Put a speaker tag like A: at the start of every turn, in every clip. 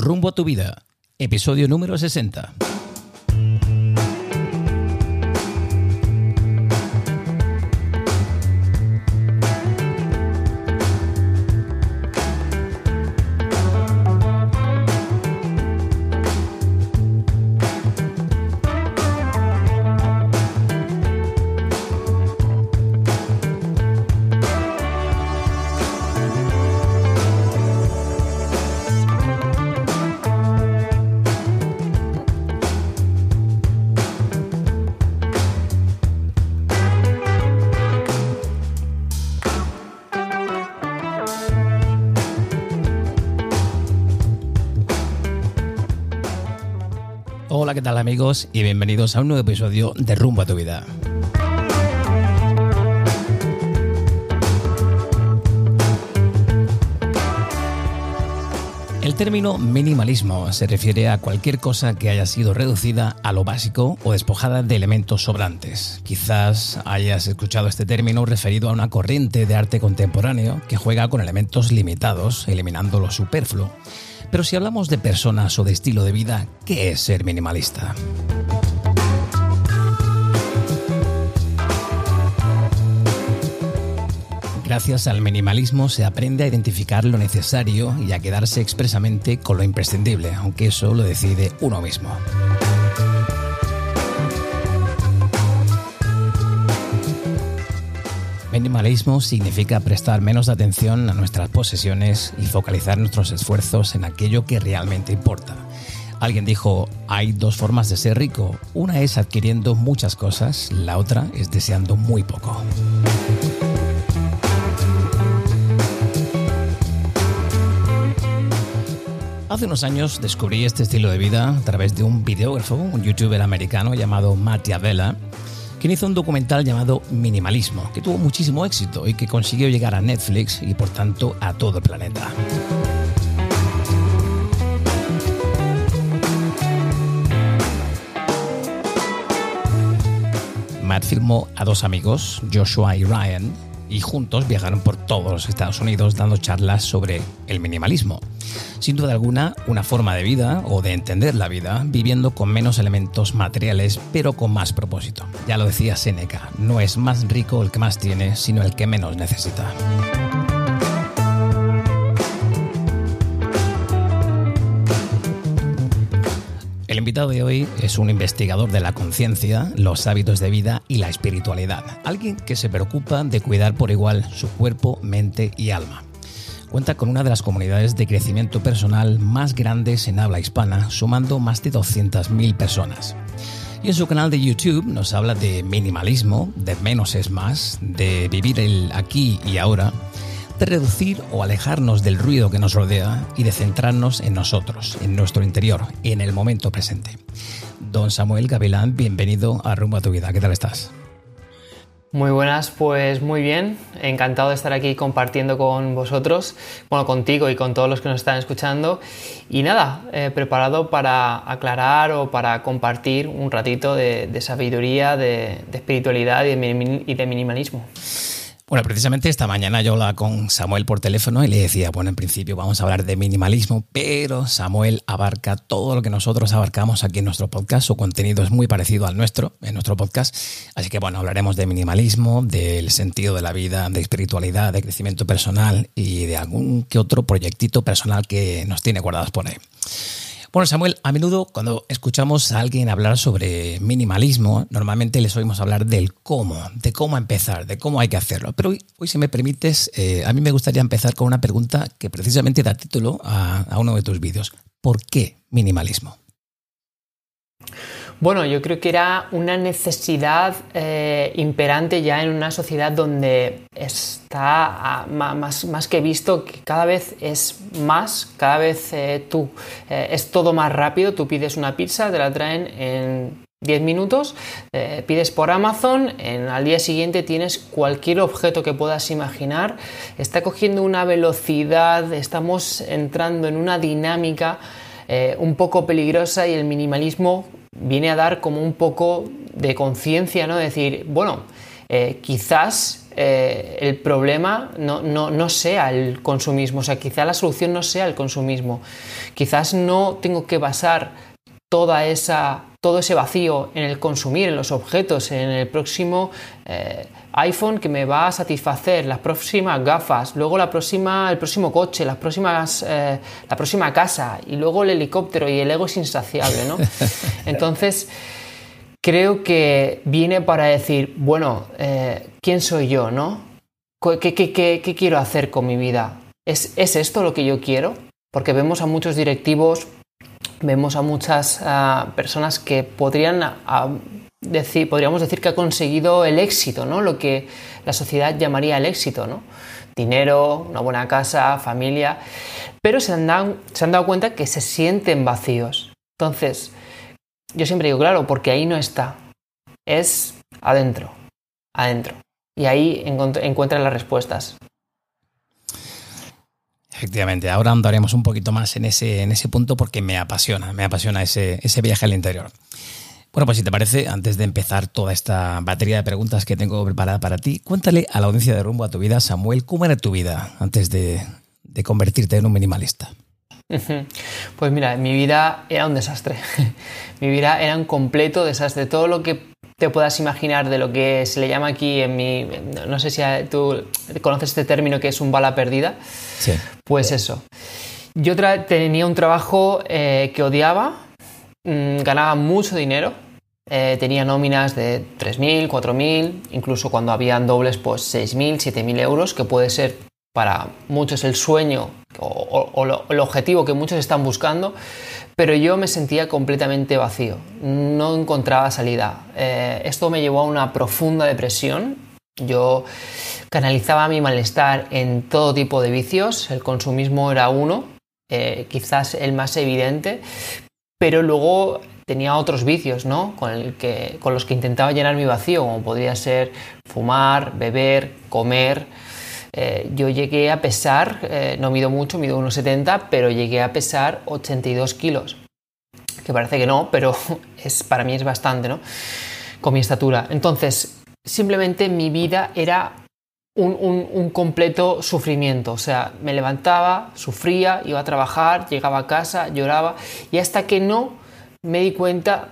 A: Rumbo a tu vida, episodio número 60. Amigos? Y bienvenidos a un nuevo episodio de Rumbo a tu vida. El término minimalismo se refiere a cualquier cosa que haya sido reducida a lo básico o despojada de elementos sobrantes. Quizás hayas escuchado este término referido a una corriente de arte contemporáneo que juega con elementos limitados, eliminando lo superfluo. Pero si hablamos de personas o de estilo de vida, ¿qué es ser minimalista? Gracias al minimalismo se aprende a identificar lo necesario y a quedarse expresamente con lo imprescindible, aunque eso lo decide uno mismo. Minimalismo significa prestar menos atención a nuestras posesiones y focalizar nuestros esfuerzos en aquello que realmente importa. Alguien dijo, hay dos formas de ser rico. Una es adquiriendo muchas cosas, la otra es deseando muy poco. Hace unos años descubrí este estilo de vida a través de un videógrafo, un youtuber americano llamado Mattia Vela, quien hizo un documental llamado Minimalismo, que tuvo muchísimo éxito y que consiguió llegar a Netflix y por tanto a todo el planeta. Matt filmó a dos amigos, Joshua y Ryan, y juntos viajaron por todos los Estados Unidos dando charlas sobre el minimalismo. Sin duda alguna, una forma de vida o de entender la vida viviendo con menos elementos materiales pero con más propósito. Ya lo decía Seneca, no es más rico el que más tiene, sino el que menos necesita. Invitado de hoy es un investigador de la conciencia, los hábitos de vida y la espiritualidad. Alguien que se preocupa de cuidar por igual su cuerpo, mente y alma. Cuenta con una de las comunidades de crecimiento personal más grandes en habla hispana, sumando más de 200.000 personas. Y en su canal de YouTube nos habla de minimalismo, de menos es más, de vivir el aquí y ahora, reducir o alejarnos del ruido que nos rodea y de centrarnos en nosotros, en nuestro interior, en el momento presente. Don Samuel Gavilán, bienvenido a Rumbo a tu vida. ¿Qué tal estás?
B: Muy buenas, pues muy bien, encantado de estar aquí compartiendo con vosotros, bueno, contigo y con todos los que nos están escuchando. Y nada, eh, preparado para aclarar o para compartir un ratito de, sabiduría, de, espiritualidad y de minimalismo.
A: Bueno, precisamente esta mañana yo hablaba con Samuel por teléfono y le decía, bueno, en principio vamos a hablar de minimalismo, pero Samuel abarca todo lo que nosotros abarcamos aquí en nuestro podcast. Su contenido es muy parecido al nuestro, en nuestro podcast. Así que bueno, hablaremos de minimalismo, del sentido de la vida, de espiritualidad, de crecimiento personal y de algún que otro proyectito personal que nos tiene guardados por ahí. Bueno, Samuel, a menudo cuando escuchamos a alguien hablar sobre minimalismo, normalmente les oímos hablar del cómo, de cómo empezar, de cómo hay que hacerlo. Pero hoy, hoy si me permites, eh, a mí me gustaría empezar con una pregunta que precisamente da título a, a uno de tus vídeos. ¿Por qué minimalismo?
B: Bueno, yo creo que era una necesidad eh, imperante ya en una sociedad donde está más, más, que visto que cada vez es más, cada vez eh, tú eh, es todo más rápido, tú pides una pizza, te la traen en 10 minutos, pides por Amazon, al día siguiente tienes cualquier objeto que puedas imaginar, está cogiendo una velocidad, estamos entrando en una dinámica un poco peligrosa y el minimalismo viene a dar como un poco de conciencia, ¿no? Decir, bueno, eh, quizás eh, el problema no, no, no, sea el consumismo, o sea, quizá la solución no sea el consumismo. Quizás no tengo que basar toda esa, todo ese vacío en el consumir, en los objetos, en el próximo eh, iPhone que me va a satisfacer, las próximas gafas, luego la próxima, el próximo coche, las próximas, eh, la próxima casa y luego el helicóptero y el ego es insaciable, ¿no? Entonces, creo que viene para decir, bueno, eh, ¿quién soy yo, no? ¿Qué, qué, quiero hacer con mi vida? ¿Es, ¿Es esto lo que yo quiero? Porque vemos a muchos directivos vemos a muchas personas que podrían decir, podríamos decir que ha conseguido el éxito, ¿no? Lo que la sociedad llamaría el éxito, ¿no? Dinero, una buena casa, familia, pero se han dado, se han dado cuenta que se sienten vacíos. Entonces, yo siempre digo, claro, porque ahí no está, es adentro, adentro. Y ahí encuentran las respuestas.
A: Efectivamente, ahora andaremos un poquito más en ese, en ese punto porque me apasiona, me apasiona ese, ese viaje al interior. Bueno, pues si te parece, antes de empezar toda esta batería de preguntas que tengo preparada para ti, cuéntale a la audiencia de Rumbo a tu vida, Samuel, ¿cómo era tu vida antes de, de convertirte en un minimalista?
B: Pues mira, mi vida era un desastre. mi vida era un completo desastre. Todo lo que te puedas imaginar de lo que se le llama aquí en mi... No sé si tú conoces este término que es un bala perdida. Sí. Pues eso. Yo tenía un trabajo eh, que odiaba, mm, ganaba mucho dinero, eh, tenía nóminas de 3.000, 4.000, incluso cuando habían dobles, pues 6.000, 7.000 euros, que puede ser para muchos el sueño o, el objetivo que muchos están buscando, pero yo me sentía completamente vacío, no encontraba salida. Eh, esto me llevó a una profunda depresión. Yo canalizaba mi malestar en todo tipo de vicios, el consumismo era uno, eh, quizás el más evidente, pero luego tenía otros vicios, ¿no? Con, con los que intentaba llenar mi vacío, como podría ser fumar, beber, comer. Eh, yo llegué a pesar, eh, no mido mucho, mido unos 70, pero llegué a pesar 82 kilos. Que parece que no, pero es, para mí es bastante, ¿no? Con mi estatura. Entonces, simplemente mi vida era un, completo sufrimiento. O sea, me levantaba, sufría, iba a trabajar, llegaba a casa, lloraba, y hasta que no me di cuenta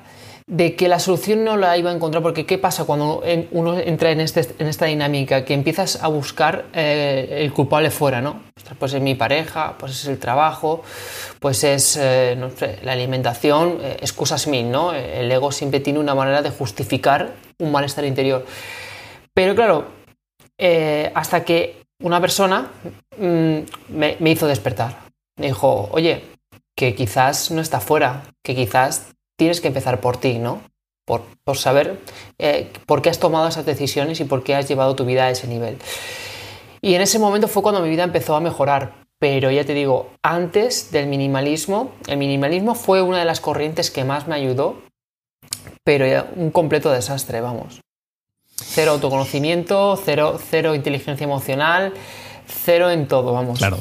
B: de que la solución no la iba a encontrar, porque ¿qué pasa cuando uno entra en, este, en esta dinámica? Que empiezas a buscar eh, el culpable fuera, ¿no? Pues es mi pareja, pues es el trabajo, pues es eh, la alimentación, eh, excusas mil, ¿no? El ego siempre tiene una manera de justificar un malestar interior. Pero claro, hasta que una persona mm, me, me hizo despertar. Me dijo, oye, que quizás no está fuera, que quizás tienes que empezar por ti, ¿no? Por, saber eh, por qué has tomado esas decisiones y por qué has llevado tu vida a ese nivel. Y en ese momento fue cuando mi vida empezó a mejorar. Pero ya te digo, antes del minimalismo, el minimalismo fue una de las corrientes que más me ayudó, pero un completo desastre, vamos. Cero autoconocimiento, cero, cero inteligencia emocional, cero en todo, vamos.
A: Claro.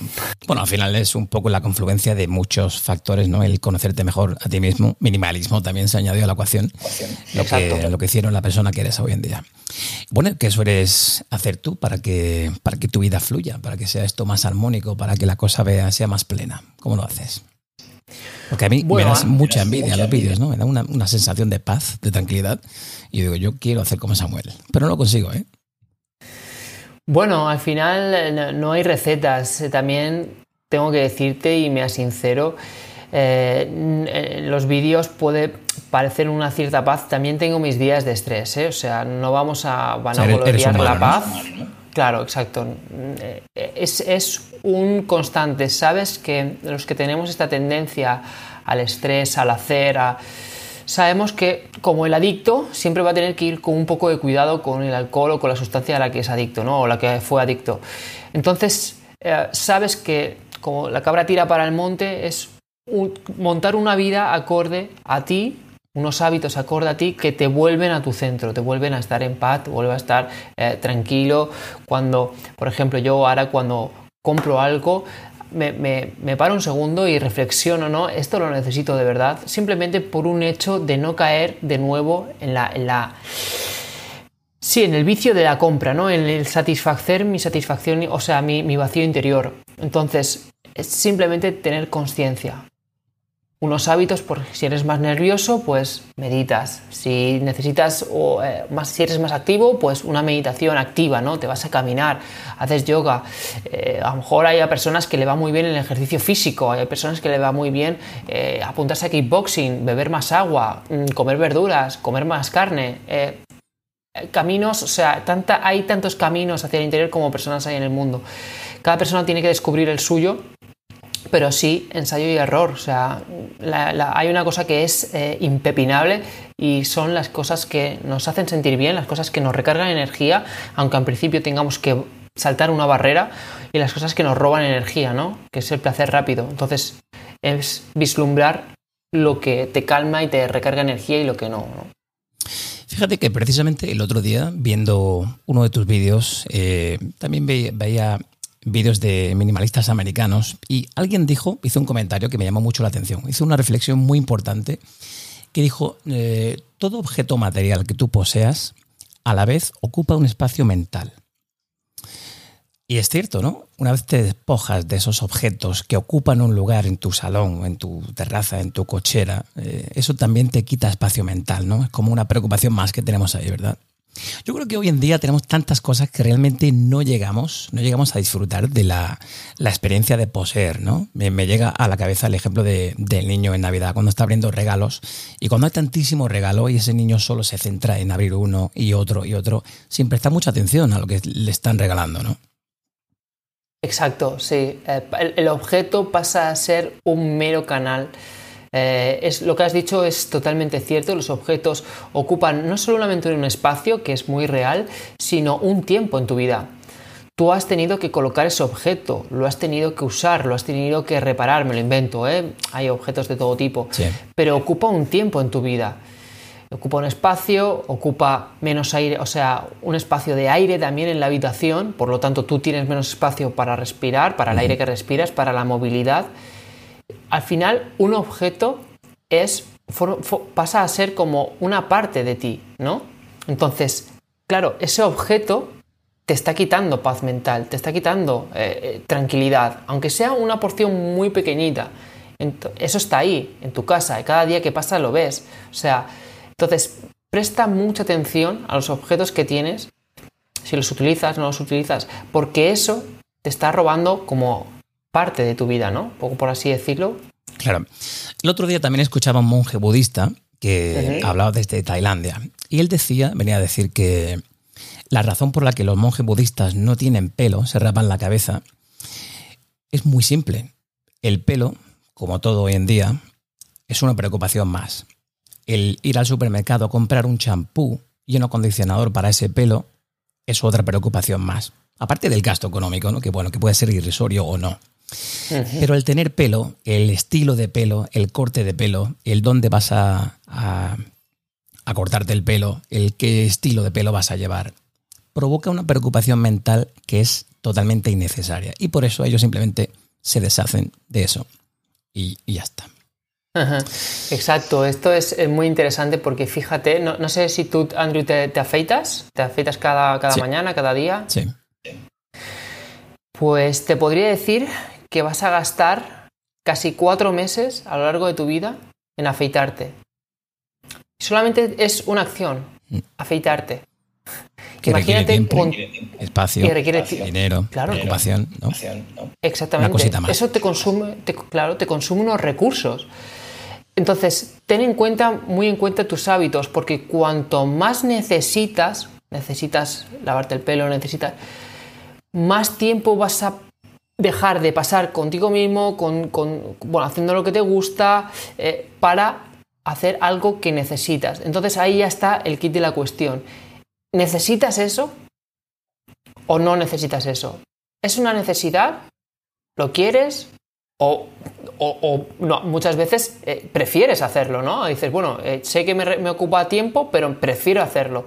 A: Bueno, al final es un poco la confluencia de muchos factores, ¿no? El conocerte mejor a ti mismo. Minimalismo también se añadió a la ecuación. Lo que, lo que hicieron la persona que eres hoy en día. Bueno, ¿qué sueles hacer tú para que, para que tu vida fluya, para que sea esto más armónico, para que la cosa vea, sea más plena? ¿Cómo lo haces? Porque a mí me das mucha envidia los vídeos, ¿no? Me da una, una sensación de paz, de tranquilidad. Y yo digo, yo quiero hacer como Samuel. Pero no lo consigo, ¿eh?
B: Bueno, al final eh, no hay recetas. Eh, también tengo que decirte y me sincero, eh, los vídeos puede parecer una cierta paz. También tengo mis días de estrés, ¿eh? o sea, no vamos a vanagloriar la paz. Claro, exacto. Es, es, un constante. Sabes que los que tenemos esta tendencia al estrés, al hacer, a sabemos que como el adicto siempre va a tener que ir con un poco de cuidado con el alcohol o con la sustancia a la que es adicto, ¿no? O la que fue adicto. Entonces, eh, sabes que como la cabra tira para el monte es montar una vida acorde a ti, unos hábitos acorde a ti que te vuelven a tu centro, te vuelven a estar en paz, te vuelven a estar eh, tranquilo. Cuando, por ejemplo, yo ahora cuando compro algo, me, paro un segundo y reflexiono, ¿no? Esto lo necesito de verdad, simplemente por un hecho de no caer de nuevo en la... En la Sí, en el vicio de la compra, ¿no? En el satisfacer mi satisfacción, o sea, mi, mi vacío interior. Entonces, es simplemente tener conciencia unos hábitos, por si eres más nervioso, pues meditas. Si necesitas o eh, más, si eres más activo, pues una meditación activa, ¿no? Te vas a caminar, haces yoga. Eh, a lo mejor hay personas que le va muy bien el ejercicio físico, hay personas que le va muy bien eh, apuntarse a kickboxing, beber más agua, mm, comer verduras, comer más carne. caminos, o sea, tanta, hay tantos caminos hacia el interior como personas hay en el mundo. Cada persona tiene que descubrir el suyo pero sí ensayo y error. O sea, hay una cosa que es eh, impepinable y son las cosas que nos hacen sentir bien, las cosas que nos recargan energía, aunque en principio tengamos que saltar una barrera, y las cosas que nos roban energía, ¿no? Que es el placer rápido. Entonces, es vislumbrar lo que te calma y te recarga energía y lo que no.
A: Fíjate que precisamente el otro día, viendo uno de tus vídeos, eh, también veía vídeos de minimalistas americanos y alguien dijo, hizo un comentario que me llamó mucho la atención, hizo una reflexión muy importante que dijo, eh, todo objeto material que tú poseas a la vez ocupa un espacio mental. Y es cierto, ¿no? Una vez te despojas de esos objetos que ocupan un lugar en tu salón, en tu terraza, en tu cochera, eh, eso también te quita espacio mental, ¿no? Es como una preocupación más que tenemos ahí, ¿verdad? Yo creo que hoy en día tenemos tantas cosas que realmente no llegamos, no llegamos a disfrutar de la, experiencia de poseer, ¿no? Me, llega a la cabeza el ejemplo del niño en Navidad, cuando está abriendo regalos y cuando hay tantísimo regalo y ese niño solo se centra en abrir uno y otro y otro, sin prestar mucha atención a lo que le están regalando, ¿no?
B: Exacto, sí. Eh, el objeto pasa a ser un mero canal eh, es, lo que has dicho es totalmente cierto, los objetos ocupan no solamente un espacio, que es muy real, sino un tiempo en tu vida. Tú has tenido que colocar ese objeto, lo has tenido que usar, lo has tenido que reparar, me lo invento, ¿eh? hay objetos de todo tipo, pero ocupa un tiempo en tu vida. Ocupa un espacio, ocupa menos aire, o sea, un espacio de aire también en la habitación, por lo tanto tú tienes menos espacio para respirar, para el aire que respiras, para la movilidad al final un objeto es, pasa a ser como una parte de ti, ¿no? Entonces, claro, ese objeto te está quitando paz mental, te está quitando eh, eh, tranquilidad, aunque sea una porción muy pequeñita. Eso está ahí, en tu casa, y cada día que pasa lo ves. O sea, entonces, presta mucha atención a los objetos que tienes, si los utilizas, no los utilizas, porque eso te está robando como parte de tu vida, ¿no? Poco por así decirlo.
A: Claro. El otro día también escuchaba a un monje budista que hablaba desde Tailandia y él decía, venía a decir que la razón por la que los monjes budistas no tienen pelo, se rapan la cabeza, es muy simple. El pelo, como todo hoy en día, es una preocupación más. El ir al supermercado a comprar un champú y un acondicionador para ese pelo es otra preocupación más. Aparte del gasto económico, ¿no? que bueno, que puede ser irrisorio o no. Pero el tener pelo, el estilo de pelo, el corte de pelo, el dónde vas a, a, cortarte el pelo, el qué estilo de pelo vas a llevar, provoca una preocupación mental que es totalmente innecesaria. Y por eso ellos simplemente se deshacen de eso. Y, ya está.
B: Exacto, esto es muy interesante porque fíjate, no, sé si tú, Andrew, te, afeitas, te afeitas cada, cada mañana, cada día.
A: Sí.
B: Pues te podría decir que vas a gastar casi cuatro meses a lo largo de tu vida en afeitarte. Solamente es una acción, mm. afeitarte.
A: Que Imagínate requiere tiempo, espacio, que requiere dinero, claro, preocupación, ¿no?
B: Exactamente. Eso te consume, claro, te consume unos recursos. Entonces, ten en cuenta, muy en cuenta tus hábitos, porque cuanto más necesitas, necesitas lavarte el pelo, necesitas, más tiempo vas a dejar de pasar contigo mismo, con, bueno, haciendo lo que te gusta, eh, para hacer algo que necesitas. Entonces ahí ya está el kit de la cuestión. ¿Necesitas eso o no necesitas eso? ¿Es una necesidad? ¿Lo quieres? O, muchas veces eh, prefieres hacerlo, ¿no? Dices, bueno, eh, sé que me, me ocupa tiempo, pero prefiero hacerlo.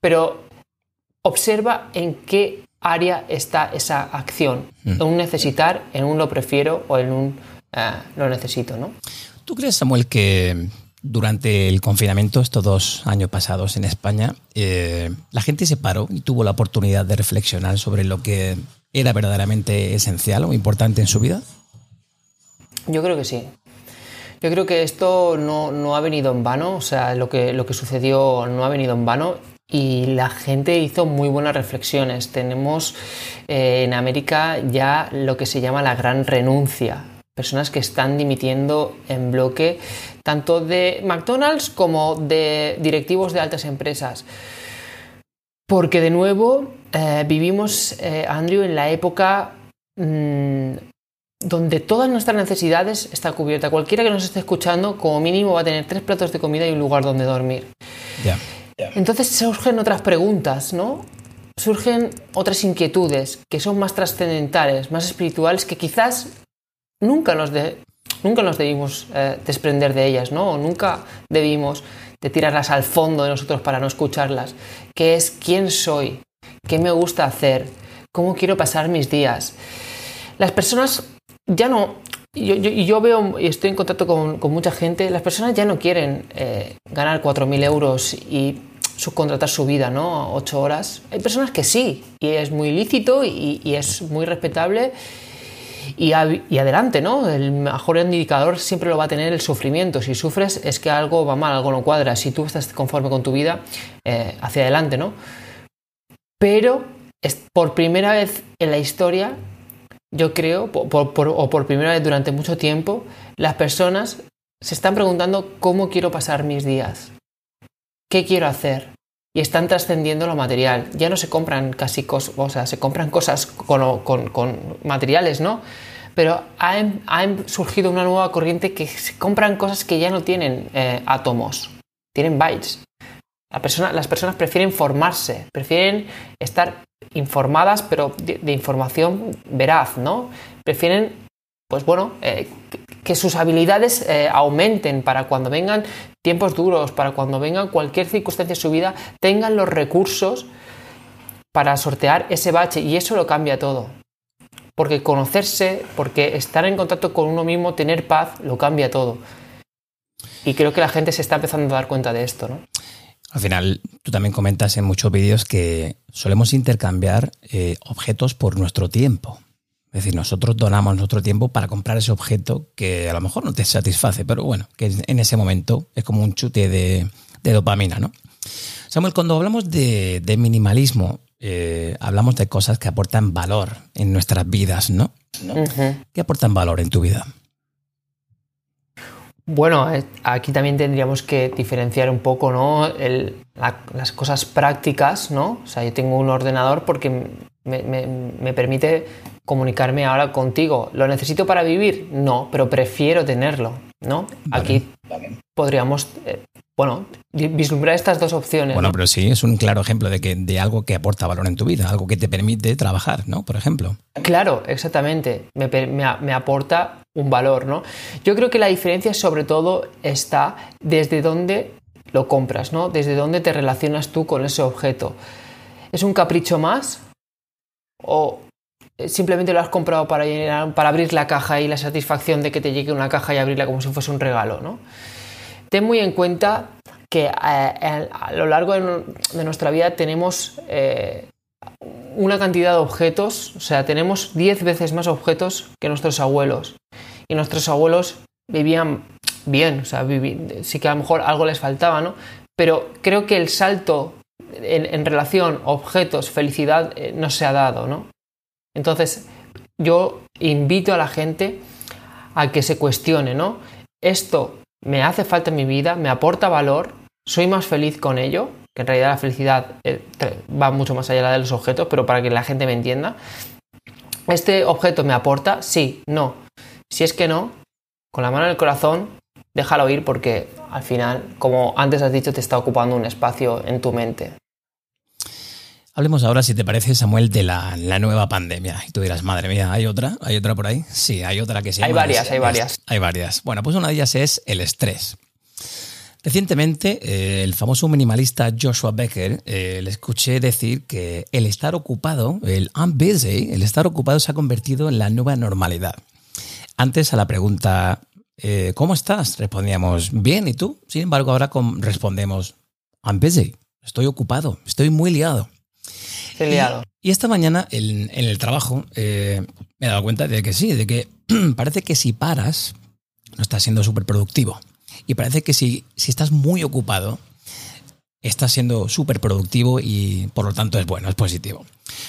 B: Pero observa en qué área está esa acción. Mm. En un necesitar, en un lo prefiero o en un eh, lo necesito, ¿no?
A: ¿Tú crees, Samuel, que durante el confinamiento, estos dos años pasados en España, eh, la gente se paró y tuvo la oportunidad de reflexionar sobre lo que era verdaderamente esencial o importante en su vida.
B: Yo creo que sí. Yo creo que esto no, ha venido en vano, o sea, lo que, lo que sucedió no ha venido en vano y la gente hizo muy buenas reflexiones. Tenemos eh, en América ya lo que se llama la gran renuncia, personas que están dimitiendo en bloque tanto de McDonald's como de directivos de altas empresas. Porque de nuevo eh, vivimos, eh, Andrew, en la época mm, donde todas nuestras necesidades están cubiertas. Cualquiera que nos esté escuchando, como mínimo, va a tener tres platos de comida y un lugar donde dormir. Entonces surgen otras preguntas, ¿no? Surgen otras inquietudes que son más trascendentales, más espirituales, que quizás nunca nos, nunca nos debimos eh, desprender de ellas, ¿no? O nunca debimos de tirarlas al fondo de nosotros para no escucharlas, que es quién soy, qué me gusta hacer, cómo quiero pasar mis días. Las personas ya no, yo, yo, veo y estoy en contacto con, mucha gente, las personas ya no quieren eh, ganar 4.000 euros y subcontratar su vida, ¿no? Ocho horas. Hay personas que sí, y es muy lícito y, es muy respetable y, adelante, ¿no? El mejor indicador siempre lo va a tener el sufrimiento. Si sufres es que algo va mal, algo no cuadra. Si tú estás conforme con tu vida, eh, hacia adelante, ¿no? Pero es por primera vez en la historia, yo creo, o por primera vez durante mucho tiempo, las personas se están preguntando cómo quiero pasar mis días, qué quiero hacer, y están trascendiendo lo material. Ya no se compran casi cosas, o sea, se compran cosas con, materiales, ¿no? Pero ha, surgido una nueva corriente que se compran cosas que ya no tienen eh, átomos, tienen bytes. las personas prefieren formarse, prefieren estar informadas, pero de, información veraz, ¿no? Prefieren, pues bueno, eh, que sus habilidades eh, aumenten para cuando vengan tiempos duros, para cuando venga cualquier circunstancia en su vida, tengan los recursos para sortear ese bache y eso lo cambia todo. Porque conocerse, porque estar en contacto con uno mismo, tener paz, lo cambia todo. Y creo que la gente se está empezando a dar cuenta de esto, ¿no?
A: Al final, tú también comentas en muchos vídeos que solemos intercambiar eh, objetos por nuestro tiempo. Es decir, nosotros donamos nuestro tiempo para comprar ese objeto que a lo mejor no te satisface, pero bueno, que en ese momento es como un chute de, dopamina, ¿no? Samuel, cuando hablamos de, minimalismo, eh, hablamos de cosas que aportan valor en nuestras vidas, ¿no? ¿Qué aportan valor en tu vida?
B: Bueno, eh, aquí también tendríamos que diferenciar un poco, ¿no? las cosas prácticas, ¿no? O sea, yo tengo un ordenador porque me, permite comunicarme ahora contigo. ¿Lo necesito para vivir? No, pero prefiero tenerlo, ¿no? Aquí podríamos, eh, bueno, vislumbrar estas dos opciones.
A: Bueno, pero sí, es un claro ejemplo de, que, de algo que aporta valor en tu vida, algo que te permite trabajar, ¿no? Por ejemplo.
B: Claro, exactamente. Me, me aporta un valor, ¿no? Yo creo que la diferencia sobre todo está desde dónde lo compras, ¿no? Desde dónde te relacionas tú con ese objeto. ¿Es un capricho más? ¿O simplemente lo has comprado para, para abrir la caja y la satisfacción de que te llegue una caja y abrirla como si fuese un regalo, ¿no? Ten muy en cuenta que eh, a, lo largo de, nuestra vida tenemos eh, una cantidad de objetos, o sea, tenemos 10 veces más objetos que nuestros abuelos. Y nuestros abuelos vivían bien, o sea, sí que a lo mejor algo les faltaba, ¿no? Pero creo que el salto en, relación objetos, felicidad, eh, no se ha dado, ¿no? Entonces, yo invito a la gente a que se cuestione, ¿no? Esto me hace falta en mi vida, me aporta valor, soy más feliz con ello, que en realidad la felicidad eh, va mucho más allá de los objetos, pero para que la gente me entienda. ¿Este objeto me aporta? Sí, no. Si es que no, con la mano en el corazón, déjalo ir porque al final, como antes has dicho, te está ocupando un espacio en tu mente.
A: Hablemos ahora, si te parece, Samuel, de la, nueva pandemia. Y tú dirás, madre mía, ¿hay otra? ¿Hay otra por ahí? Sí, hay otra que se llama...
B: Hay varias, hay varias.
A: Hay varias. Bueno, pues una de ellas es el estrés. Recientemente, eh, el famoso minimalista Joshua Becker eh, le escuché decir que el estar ocupado, el I'm busy, el estar ocupado se ha convertido en la nueva normalidad. Antes a la pregunta Eh, ¿Cómo estás? Respondíamos, bien, ¿y tú? Sin embargo, ahora respondemos, I'm busy, estoy ocupado, estoy muy liado.
B: Estoy liado.
A: Y, esta mañana en, el trabajo eh, me he dado cuenta de que sí, de que parece que si paras, no estás siendo súper productivo. Y parece que si, si estás muy ocupado, estás siendo súper productivo y por lo tanto es bueno, es positivo.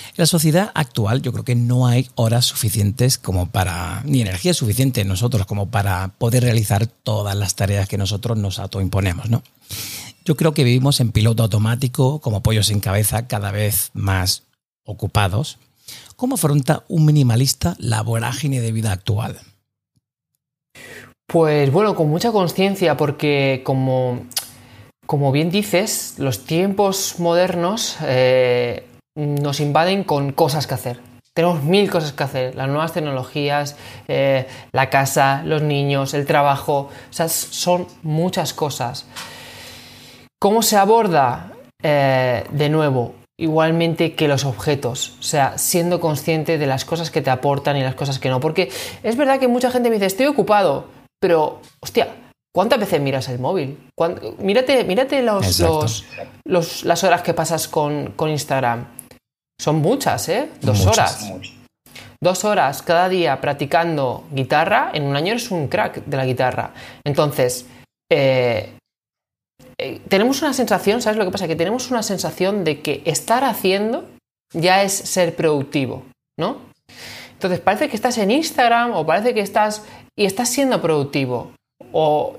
A: En la sociedad actual yo creo que no hay horas suficientes como para, ni energía suficiente nosotros como para poder realizar todas las tareas que nosotros nos autoimponemos, ¿no? Yo creo que vivimos en piloto automático, como pollos sin cabeza, cada vez más ocupados. ¿Cómo afronta un minimalista la vorágine de vida actual?
B: Pues bueno, con mucha conciencia, porque como, como bien dices, los tiempos modernos eh, nos invaden con cosas que hacer. Tenemos mil cosas que hacer, las nuevas tecnologías, eh, la casa, los niños, el trabajo, o sea, son muchas cosas. ¿Cómo se aborda? Eh, de nuevo, igualmente que los objetos, o sea, siendo consciente de las cosas que te aportan y las cosas que no, porque es verdad que mucha gente me dice, estoy ocupado, pero, hostia, ¿cuántas veces miras el móvil? Mírate, mírate los, las horas que pasas con, con Instagram. Son muchas, ¿eh? Dos horas. Dos horas cada día practicando guitarra, en un año eres un crack de la guitarra. Entonces, eh, eh, tenemos una sensación, ¿sabes lo que pasa? Que tenemos una sensación de que estar haciendo ya es ser productivo, ¿no? Entonces parece que estás en Instagram o parece que estás y estás siendo productivo. O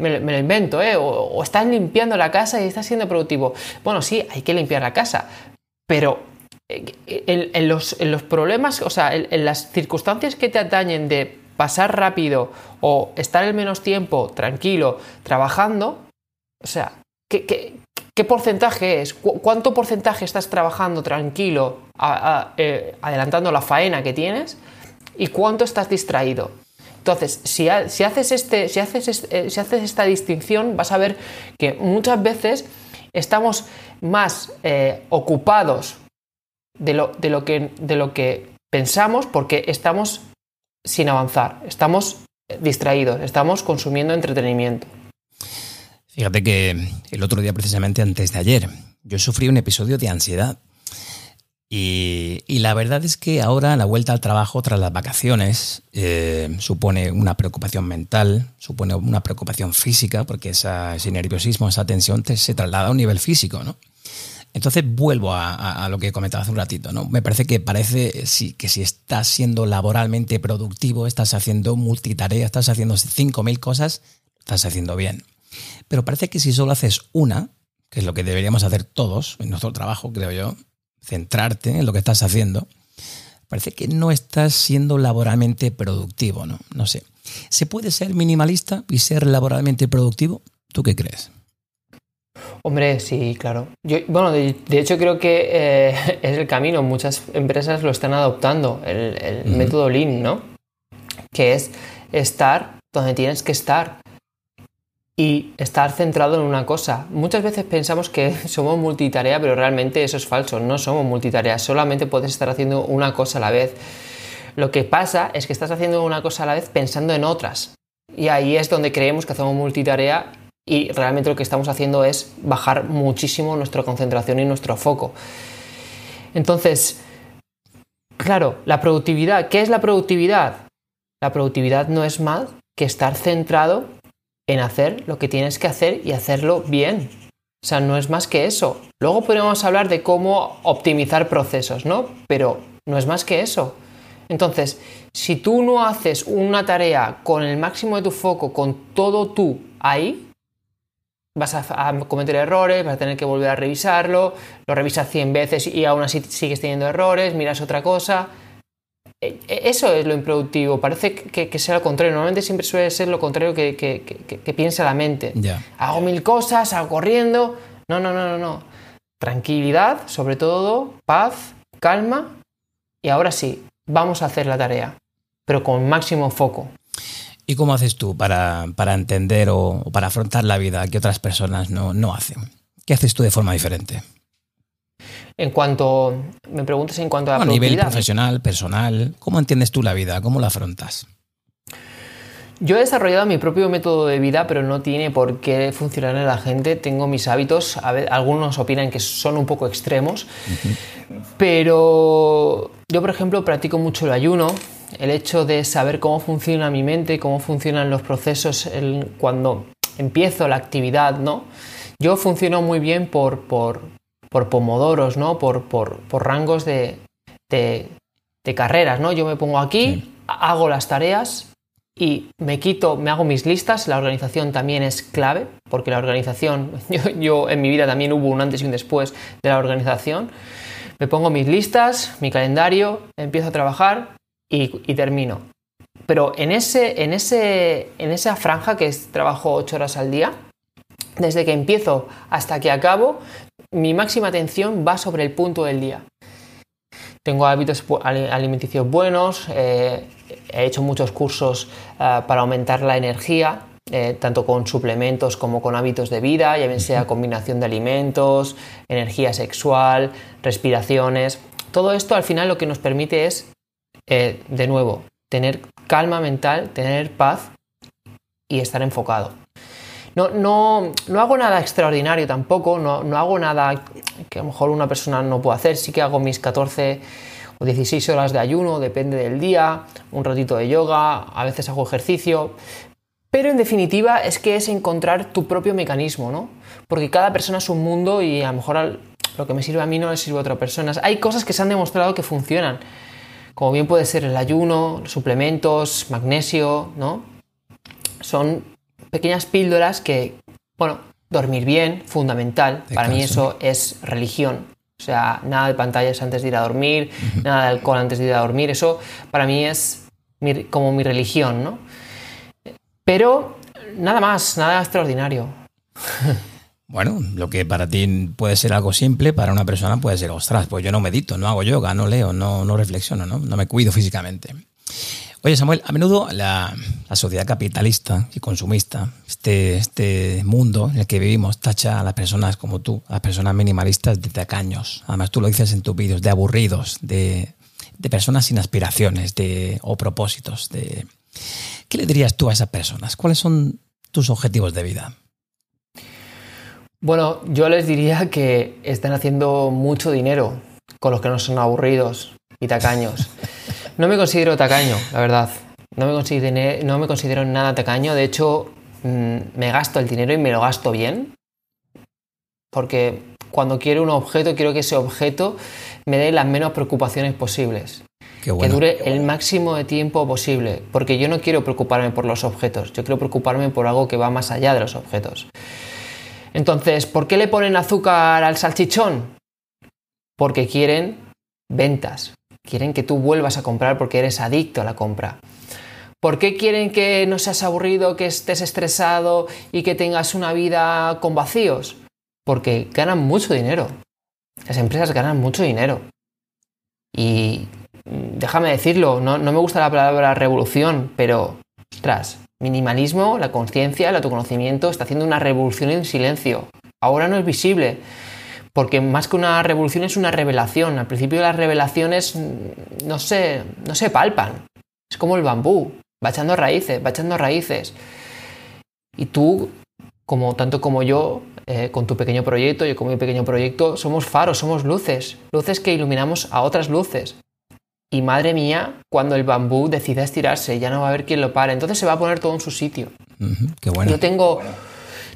B: me, lo invento, ¿eh? O, estás limpiando la casa y estás siendo productivo. Bueno, sí, hay que limpiar la casa, pero en, los, problemas, o sea, en, las circunstancias que te atañen de pasar rápido o estar el menos tiempo tranquilo trabajando, o sea, ¿qué, porcentaje es? ¿Cuánto porcentaje estás trabajando tranquilo, eh, adelantando la faena que tienes? ¿Y cuánto estás distraído? Entonces, si, haces este, si, haces, eh, si haces esta distinción, vas a ver que muchas veces estamos más eh, ocupados de lo, de lo, que, de lo que pensamos porque estamos sin avanzar, estamos distraídos, estamos consumiendo entretenimiento.
A: Fíjate que el otro día, precisamente antes de ayer, yo sufrí un episodio de ansiedad. Y, la verdad es que ahora la vuelta al trabajo tras las vacaciones eh, supone una preocupación mental, supone una preocupación física, porque ese nerviosismo, esa tensión se traslada a un nivel físico, ¿no? Entonces vuelvo a, lo que comentaba hace un ratito, ¿no? Me parece que parece que si estás siendo laboralmente productivo, estás haciendo multitarea, estás haciendo 5.000 cosas, estás haciendo bien. Pero parece que si solo haces una, que es lo que deberíamos hacer todos en nuestro trabajo, creo yo, centrarte en lo que estás haciendo, parece que no estás siendo laboralmente productivo, ¿no? No sé. ¿Se puede ser minimalista y ser laboralmente productivo? ¿Tú qué crees?
B: Hombre, sí, claro. Yo, bueno, de, hecho creo que eh, es el camino. Muchas empresas lo están adoptando, el, método Lean, ¿no? Que es estar donde tienes que estar y estar centrado en una cosa. Muchas veces pensamos que somos multitarea, pero realmente eso es falso. No somos multitarea, solamente puedes estar haciendo una cosa a la vez. Lo que pasa es que estás haciendo una cosa a la vez pensando en otras. Y ahí es donde creemos que hacemos multitarea y realmente lo que estamos haciendo es bajar muchísimo nuestra concentración y nuestro foco. Entonces, claro, la productividad, ¿qué es la productividad? La productividad no es más que estar centrado en hacer lo que tienes que hacer y hacerlo bien. O sea, no es más que eso. Luego podemos hablar de cómo optimizar procesos, ¿no? Pero no es más que eso. Entonces, si tú no haces una tarea con el máximo de tu foco, con todo tú ahí, vas a, cometer errores, vas a tener que volver a revisarlo, lo revisas 100 veces y aún así sigues teniendo errores, miras otra cosa. E, e, eso es lo improductivo, parece que, sea lo contrario, normalmente siempre suele ser lo contrario que, piensa la mente. Hago mil cosas, hago corriendo. No, no, no, no, no. Tranquilidad, sobre todo, paz, calma y ahora sí, vamos a hacer la tarea, pero con máximo foco.
A: ¿Y cómo haces tú para, entender o, para afrontar la vida que otras personas no, hacen? ¿Qué haces tú de forma diferente?
B: En cuanto, me preguntas en cuanto a...
A: a nivel profesional, personal, ¿cómo entiendes tú la vida? ¿Cómo la afrontas?
B: Yo he desarrollado mi propio método de vida, pero no tiene por qué funcionar en la gente. Tengo mis hábitos, algunos opinan que son un poco extremos, pero yo, por ejemplo, practico mucho el ayuno. El hecho de saber cómo funciona mi mente, cómo funcionan los procesos cuando empiezo la actividad, ¿no? Yo funciono muy bien por, por, por pomodoros, ¿no? Por, por, por rangos de, de, carreras, ¿no? Yo me pongo aquí, hago las tareas, y me quito, me hago mis listas, la organización también es clave, porque la organización, yo, en mi vida también hubo un antes y un después de la organización, me pongo mis listas, mi calendario, empiezo a trabajar y, termino. Pero en, ese, en, ese, en esa franja que es trabajo 8 horas al día, desde que empiezo hasta que acabo, mi máxima atención va sobre el punto del día. Tengo hábitos alimenticios buenos, eh, he hecho muchos cursos eh, para aumentar la energía, eh, tanto con suplementos como con hábitos de vida, ya bien sea combinación de alimentos, energía sexual, respiraciones. Todo esto al final lo que nos permite es, de nuevo, tener calma mental, tener paz y estar enfocado. No, no, no hago nada extraordinario tampoco, no, no, hago nada que a lo mejor una persona no puede hacer, sí que hago mis 14 o 16 horas de ayuno, depende del día, un ratito de yoga, a veces hago ejercicio, pero en definitiva es que es encontrar tu propio mecanismo, ¿no? Porque cada persona es un mundo y a lo mejor lo que me sirve a mí no le sirve a otras personas. Hay cosas que se han demostrado que funcionan, como bien puede ser el ayuno, suplementos, magnesio, ¿no? Son pequeñas píldoras que, bueno, dormir bien, fundamental. Para mí eso es religión. O sea, nada de pantallas antes de ir a dormir, nada de alcohol antes de ir a dormir. Eso para mí es como mi religión, ¿no? Pero nada más, nada extraordinario.
A: Bueno, lo que para ti puede ser algo simple, para una persona puede ser, ostras, pues yo no medito, no hago yoga, no leo, no, no reflexiono, ¿no? no me cuido físicamente. Oye, Samuel, a menudo la, sociedad capitalista y consumista, este, este mundo en el que vivimos, tacha a las personas como tú, a las personas minimalistas de tacaños. Además, tú lo dices en tus vídeos, de aburridos, de, personas sin aspiraciones de, o propósitos. De... ¿Qué le dirías tú a esas personas? ¿Cuáles son tus objetivos de vida?
B: Bueno, yo les diría que están haciendo mucho dinero con los que no son aburridos y tacaños. No me considero tacaño, la verdad. No me considero, no me considero nada tacaño. De hecho, mm, me gasto el dinero y me lo gasto bien. Porque cuando quiero un objeto, quiero que ese objeto me dé las menos preocupaciones posibles. que dure el máximo de tiempo posible. Porque yo no quiero preocuparme por los objetos. Yo quiero preocuparme por algo que va más allá de los objetos. Entonces, ¿por qué le ponen azúcar al salchichón? Porque quieren ventas, Quieren que tú vuelvas a comprar porque eres adicto a la compra. ¿Por qué quieren que no seas aburrido, que estés estresado y que tengas una vida con vacíos? Porque ganan mucho dinero. Las empresas ganan mucho dinero. Y déjame decirlo, no, me gusta la palabra revolución, pero, ostras, minimalismo, la conciencia, el autoconocimiento está haciendo una revolución en silencio. Ahora no es visible, porque más que una revolución es una revelación. Al principio las revelaciones no se, no se palpan. Es como el bambú, va echando raíces, va echando raíces. Y tú, como tanto como yo, eh, con tu pequeño proyecto, yo con mi pequeño proyecto, somos faros, somos luces, luces que iluminamos a otras luces. Y madre mía, cuando el bambú decida estirarse, ya no va a haber quien lo pare. Entonces se va a poner todo en su sitio.
A: qué bueno.
B: Yo tengo,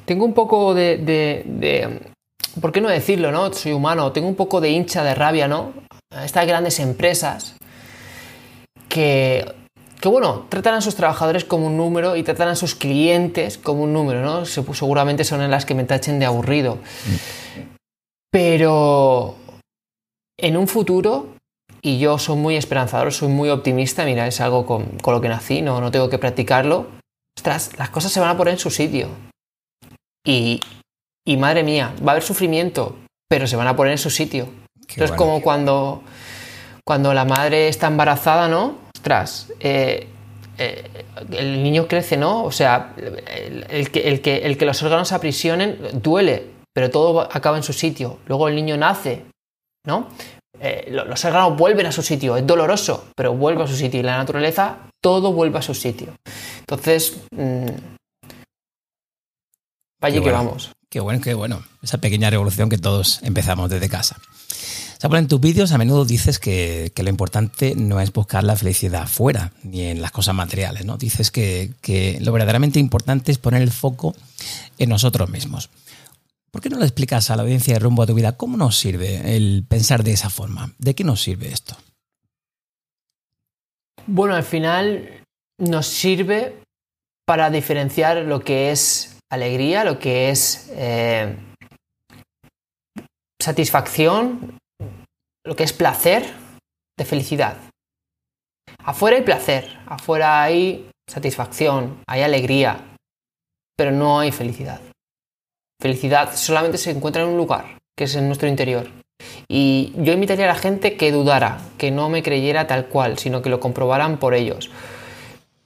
B: tengo un poco de ¿por qué no decirlo, no? Soy humano, tengo un poco de hincha de rabia, ¿no? Estas grandes empresas que, que, bueno, tratan a sus trabajadores como un número y tratan a sus clientes como un número, ¿no? Seguramente son en las que me tachen de aburrido. Pero en un futuro, y yo soy muy esperanzador, soy muy optimista, mira, es algo con, con lo que nací, no, no tengo que practicarlo, ostras, las cosas se van a poner en su sitio. Y, y madre mía, va a haber sufrimiento, pero se van a poner en su sitio. es como cuando, cuando la madre está embarazada, ¿no? Ostras, eh, eh, el niño crece, ¿no? O sea, el, que, el, que, el que los órganos se aprisionen duele, pero todo acaba en su sitio. Luego el niño nace, ¿no? Eh, los órganos vuelven a su sitio, es doloroso, pero vuelve a su sitio. Y la naturaleza, todo vuelve a su sitio. Entonces, mmm, vaya que vamos.
A: Qué bueno, qué bueno. Esa pequeña revolución que todos empezamos desde casa. en tus vídeos a menudo dices que, lo importante no es buscar la felicidad fuera, ni en las cosas materiales, ¿no? Dices que, que lo verdaderamente importante es poner el foco en nosotros mismos. ¿Por qué no le explicas a la audiencia de rumbo a tu vida cómo nos sirve el pensar de esa forma? ¿De qué nos sirve esto?
B: Bueno, al final nos sirve para diferenciar lo que es alegría, lo que es eh, satisfacción, lo que es placer de felicidad. Afuera hay placer, afuera hay satisfacción, hay alegría, pero no hay felicidad. Felicidad solamente se encuentra en un lugar, que es en nuestro interior. Y yo invitaría a la gente que dudara, que no me creyera tal cual, sino que lo comprobaran por ellos.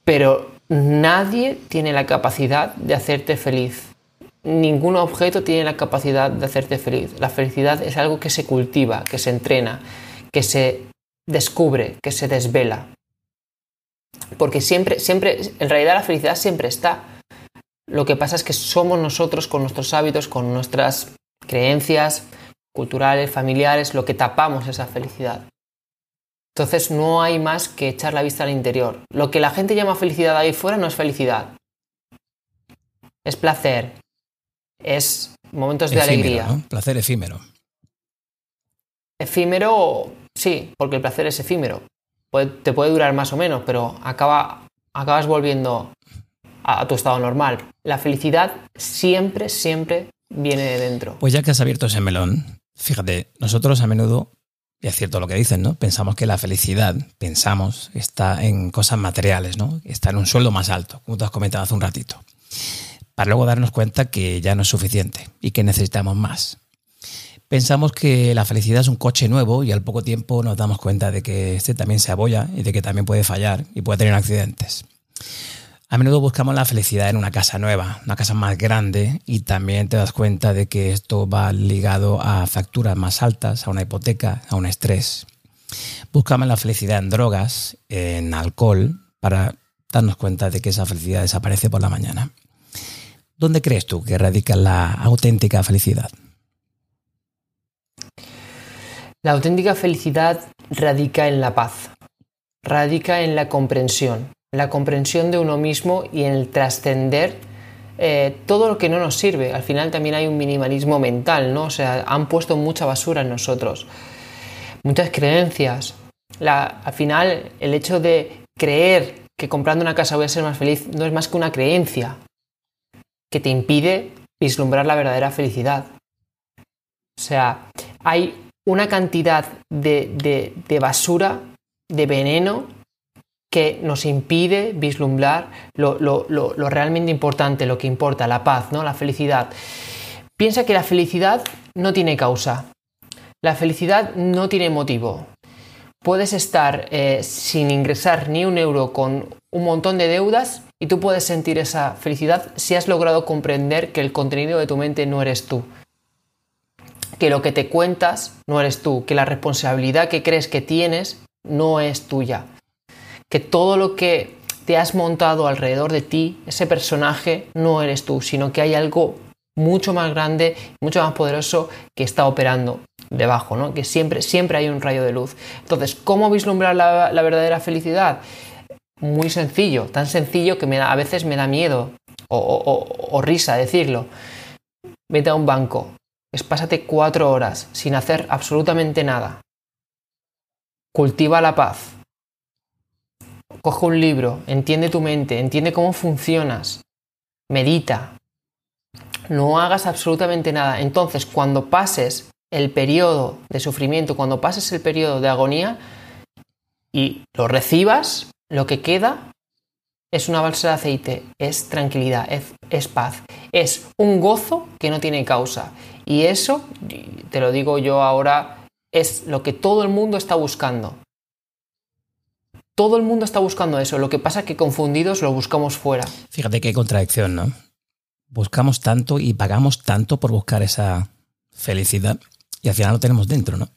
B: Pero nadie tiene la capacidad de hacerte feliz. Ningún objeto tiene la capacidad de hacerte feliz. La felicidad es algo que se cultiva, que se entrena, que se descubre, que se desvela. Porque siempre, siempre, en realidad la felicidad siempre está. Lo que pasa es que somos nosotros con nuestros hábitos, con nuestras creencias culturales, familiares, lo que tapamos esa felicidad. Entonces no hay más que echar la vista al interior. Lo que la gente llama felicidad ahí fuera no es felicidad. Es placer. Es momentos de alegría.
A: Placer efímero.
B: Efímero, sí, porque el placer es efímero. te puede durar más o menos, pero acaba, acabas volviendo a, tu estado normal. La felicidad siempre, siempre viene de dentro.
A: Pues ya que has abierto ese melón, fíjate, nosotros a menudo es cierto lo que dicen, ¿no? Pensamos que la felicidad, pensamos, está en cosas materiales, ¿no? Está en un sueldo más alto, como tú has comentado hace un ratito. Para luego darnos cuenta que ya no es suficiente y que necesitamos más. Pensamos que la felicidad es un coche nuevo y al poco tiempo nos damos cuenta de que este también se abolla y de que también puede fallar y puede tener accidentes. A menudo buscamos la felicidad en una casa nueva, una casa más grande y también te das cuenta de que esto va ligado a facturas más altas, a una hipoteca, a un estrés. Buscamos la felicidad en drogas, en alcohol, para darnos cuenta de que esa felicidad desaparece por la mañana. ¿Dónde crees tú que radica la auténtica felicidad?
B: La auténtica felicidad radica en la paz, radica en la comprensión, la comprensión de uno mismo y el trascender eh, todo lo que no nos sirve. Al final también hay un minimalismo mental, ¿no? O sea, han puesto mucha basura en nosotros, muchas creencias. al final, el hecho de creer que comprando una casa voy a ser más feliz no es más que una creencia que te impide vislumbrar la verdadera felicidad. O sea, hay una cantidad de, de basura, de veneno que nos impide vislumbrar lo, realmente importante, lo que importa, la paz, ¿no? la felicidad. Piensa que la felicidad no tiene causa. La felicidad no tiene motivo. Puedes estar eh, sin ingresar ni un euro con un montón de deudas y tú puedes sentir esa felicidad si has logrado comprender que el contenido de tu mente no eres tú. Que lo que te cuentas no eres tú, que la responsabilidad que crees que tienes no es tuya que todo lo que te has montado alrededor de ti, ese personaje, no eres tú, sino que hay algo mucho más grande, mucho más poderoso que está operando debajo, ¿no? Que siempre, siempre hay un rayo de luz. Entonces, ¿cómo vislumbrar la, verdadera felicidad? Muy sencillo, tan sencillo que a veces me da miedo o, risa decirlo. Vete a un banco, es pásate cuatro horas sin hacer absolutamente nada. Cultiva la paz, coge un libro, entiende tu mente, entiende cómo funcionas, medita, no hagas absolutamente nada. Entonces, cuando pases el periodo de sufrimiento, cuando pases el periodo de agonía y lo recibas, lo que queda es una balsa de aceite, es tranquilidad, es, es, paz, es un gozo que no tiene causa. Y eso, te lo digo yo ahora, es lo que todo el mundo está buscando. Todo el mundo está buscando eso, lo que pasa es que confundidos lo buscamos fuera.
A: Fíjate qué contradicción, ¿no? Buscamos tanto y pagamos tanto por buscar esa felicidad y al final lo tenemos dentro, ¿no?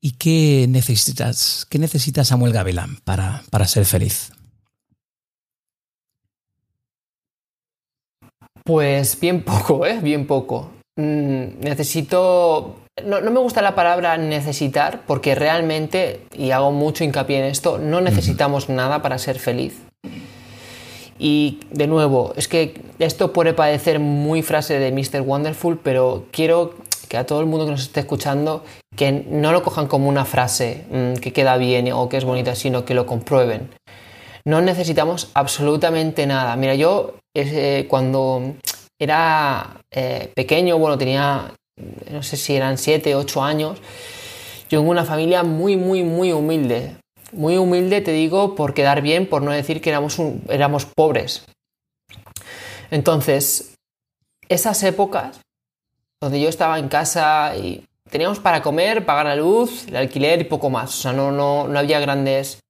A: ¿Y qué necesitas, qué necesita Samuel Gavilán para, para ser feliz?
B: Pues bien poco, ¿eh? Bien poco. Mm, necesito no, no, me gusta la palabra necesitar porque realmente, y hago mucho hincapié en esto, no necesitamos nada para ser feliz. Y de nuevo, es que esto puede parecer muy frase de Mr. Wonderful, pero quiero que a todo el mundo que nos esté escuchando, que no lo cojan como una frase mm, que queda bien o que es bonita, sino que lo comprueben. No necesitamos absolutamente nada. Mira, yo eh, cuando era eh, pequeño, bueno, tenía, no sé si eran 7, 8 años, yo en una familia muy, muy, muy humilde. Muy humilde, te digo, por quedar bien, por no decir que éramos, éramos pobres. Entonces, esas épocas donde yo estaba en casa y teníamos para comer, pagar la luz, el alquiler y poco más. O sea, no, no, no había grandes...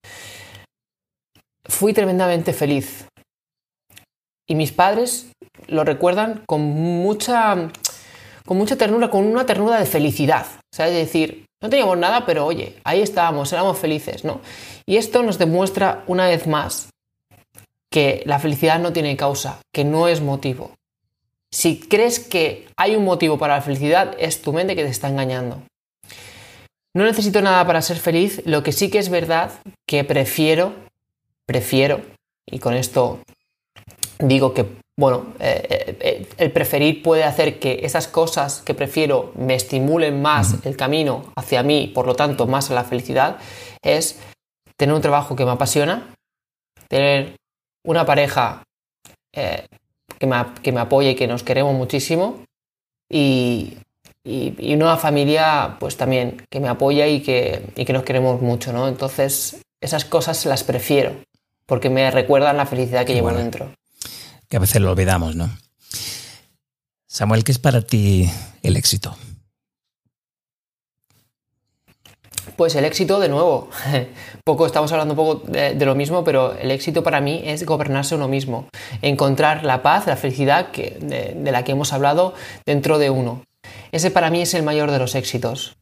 B: Fui tremendamente feliz. Y mis padres lo recuerdan con mucha, con mucha ternura, con una ternura de felicidad. O sea, es decir, no teníamos nada, pero oye, ahí estábamos, éramos felices, ¿no? Y esto nos demuestra una vez más que la felicidad no tiene causa, que no es motivo. Si crees que hay un motivo para la felicidad, es tu mente que te está engañando. No necesito nada para ser feliz, lo que sí que es verdad que prefiero, prefiero, y con esto digo que, bueno, eh, eh, eh, el preferir puede hacer que esas cosas que prefiero me estimulen más el camino hacia mí, por lo tanto, más a la felicidad, es tener un trabajo que me apasiona, tener una pareja que me, que me apoya y que nos queremos muchísimo. Y, y, una familia, pues también, que me apoya y que, y que nos queremos mucho, ¿no? Entonces, esas cosas las prefiero, porque me recuerdan la felicidad que llevo dentro.
A: Que a veces lo olvidamos, ¿no? Samuel, ¿qué es para ti el éxito?
B: Pues el éxito, de nuevo, poco estamos hablando un poco de, lo mismo, pero el éxito para mí es gobernarse uno mismo, encontrar la paz, la felicidad que, de, la que hemos hablado dentro de uno. Ese para mí es el mayor de los éxitos.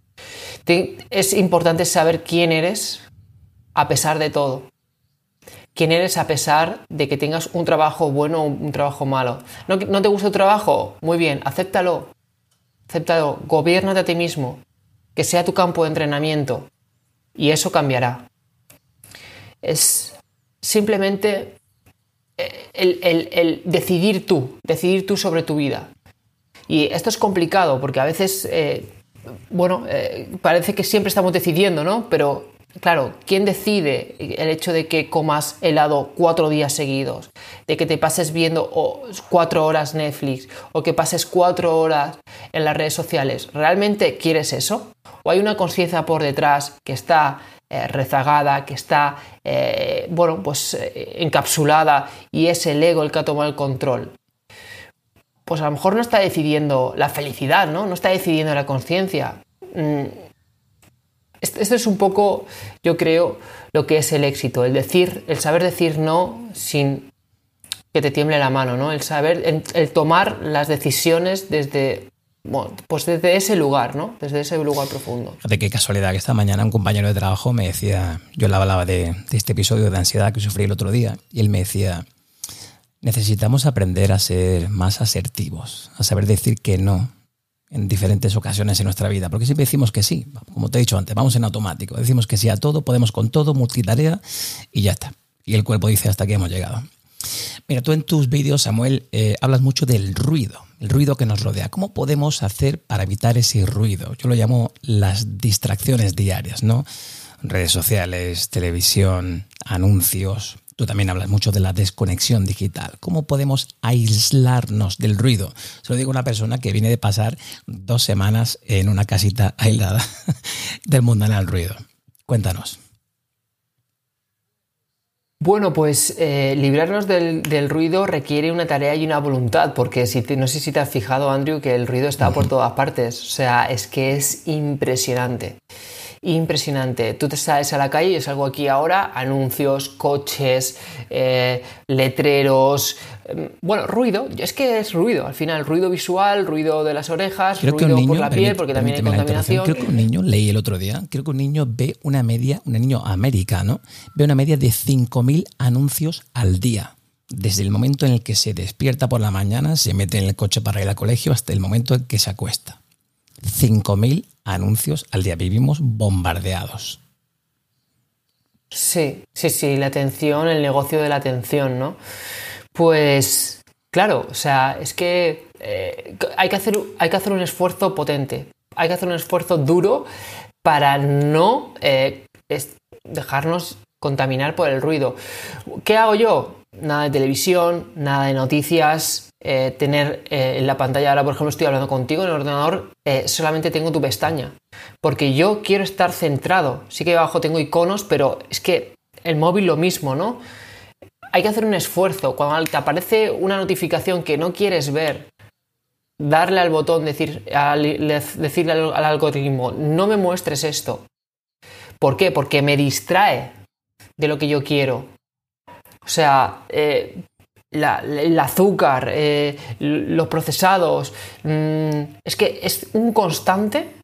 B: es importante saber quién eres a pesar de todo. Quién eres a pesar de que tengas un trabajo bueno o un trabajo malo. ¿No, ¿No te gusta tu trabajo? Muy bien, acéptalo. Acéptalo, gobiernate a ti mismo que sea tu campo de entrenamiento y eso cambiará. Es simplemente eh, el, decidir tú, decidir tú sobre tu vida. Y esto es complicado porque a veces, eh, bueno, eh, parece que siempre estamos decidiendo, ¿no? Pero Claro, ¿quién decide el hecho de que comas helado cuatro días seguidos? De que te pases viendo cuatro horas Netflix o que pases cuatro horas en las redes sociales. ¿Realmente quieres eso? ¿O hay una conciencia por detrás que está eh, rezagada, que está, eh, bueno, pues eh, encapsulada y es el ego el que ha tomado el control? Pues a lo mejor no está decidiendo la felicidad, ¿no? No está decidiendo la conciencia. Mm, esto es un poco, yo creo, lo que es el éxito, el decir, el saber decir no sin que te tiemble la mano, ¿no? El saber, el, tomar las decisiones desde, pues desde ese lugar, ¿no? Desde ese lugar profundo.
A: De qué casualidad que esta mañana un compañero de trabajo me decía, yo le hablaba de, de este episodio de ansiedad que sufrí el otro día, y él me decía, necesitamos aprender a ser más asertivos, a saber decir que no, en diferentes ocasiones en nuestra vida, porque siempre decimos que sí, como te he dicho antes, vamos en automático, decimos que sí a todo, podemos con todo, multitarea y ya está. Y el cuerpo dice hasta aquí hemos llegado. Mira, tú en tus vídeos, Samuel, eh, hablas mucho del ruido, el ruido que nos rodea. ¿Cómo podemos hacer para evitar ese ruido? Yo lo llamo las distracciones diarias, ¿no? Redes sociales, televisión, anuncios, Tú también hablas mucho de la desconexión digital. ¿Cómo podemos aislarnos del ruido? Se lo digo a una persona que viene de pasar dos semanas en una casita aislada del mundanal ruido. Cuéntanos.
B: Bueno, pues eh, librarnos del, ruido requiere una tarea y una voluntad, porque si no sé si te has fijado, Andrew, que el ruido está por todas partes. O sea, es que es impresionante impresionante. Tú te sales a la calle, y es algo aquí ahora, anuncios, coches, eh, letreros, em, bueno, ruido, es que es ruido, al final, ruido visual, ruido de las orejas, ruido por la piel, porque también hay contaminación.
A: Creo que un niño, leí el otro día, creo que un niño ve una media, un niño americano, ve una media de 5.000 anuncios al día. desde el momento en el que se despierta por la mañana, se mete en el coche para ir al colegio, hasta el momento en que se acuesta. 5.000 anuncios al día. Vivimos bombardeados.
B: Sí, sí, sí, la atención, el negocio de la atención, ¿no? Pues claro, o sea, es que, eh, hay, que hacer, hay que hacer un esfuerzo potente, hay que hacer un esfuerzo duro para no eh, dejarnos contaminar por el ruido. ¿Qué hago yo? Nada de televisión, nada de noticias, eh, tener eh, en la pantalla, ahora por ejemplo estoy hablando contigo en el ordenador, eh, solamente tengo tu pestaña, porque yo quiero estar centrado. Sí que abajo tengo iconos, pero es que el móvil lo mismo, ¿no? Hay que hacer un esfuerzo. Cuando te aparece una notificación que no quieres ver, darle al botón, decir, decirle al algoritmo, no me muestres esto. ¿Por qué? Porque me distrae de lo que yo quiero. O sea, el azúcar, eh, los procesados, mm, es que es un constante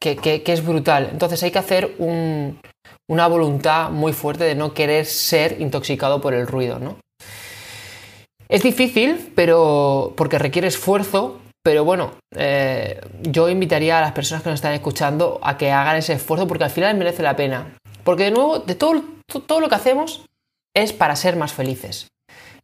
B: que, es brutal. Entonces hay que hacer una voluntad muy fuerte de no querer ser intoxicado por el ruido, ¿no? Es difícil, pero porque requiere esfuerzo, pero bueno, eh, yo invitaría a las personas que nos están escuchando a que hagan ese esfuerzo porque al final merece la pena. Porque de nuevo, de todo lo que hacemos es para ser más felices.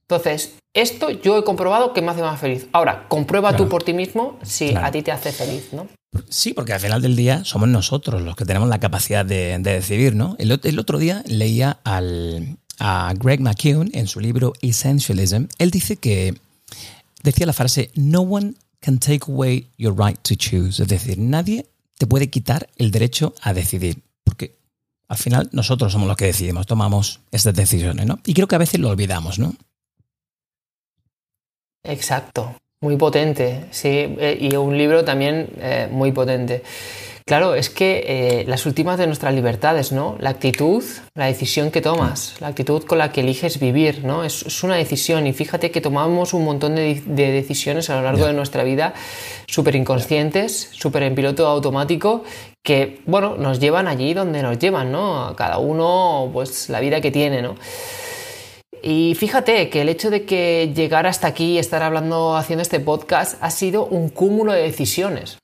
B: Entonces, esto yo he comprobado que me hace más feliz. Ahora, comprueba tú por ti mismo si a ti te hace feliz, ¿no?
A: Sí, porque al final del día somos nosotros los que tenemos la capacidad de, decidir, ¿no? El, otro día leía al, a Greg McKeown en su libro Essentialism. Él dice que decía la frase: No one can take away your right to choose. Es decir, nadie te puede quitar el derecho a decidir. Porque al final nosotros somos los que decidimos, tomamos estas decisiones, ¿no? Y creo que a veces lo olvidamos, ¿no?
B: Exacto, muy potente, sí, eh, y un libro también eh, muy potente. Claro, es que eh, las últimas de nuestras libertades, ¿no? La actitud, la decisión que tomas, la actitud con la que eliges vivir, ¿no? Es, una decisión y fíjate que tomamos un montón de, decisiones a lo largo de nuestra vida súper inconscientes, súper en piloto automático, que, bueno, nos llevan allí donde nos llevan, ¿no? A cada uno, pues, la vida que tiene, ¿no? Y fíjate que el hecho de que llegar hasta aquí y estar hablando, haciendo este podcast, ha sido un cúmulo de decisiones.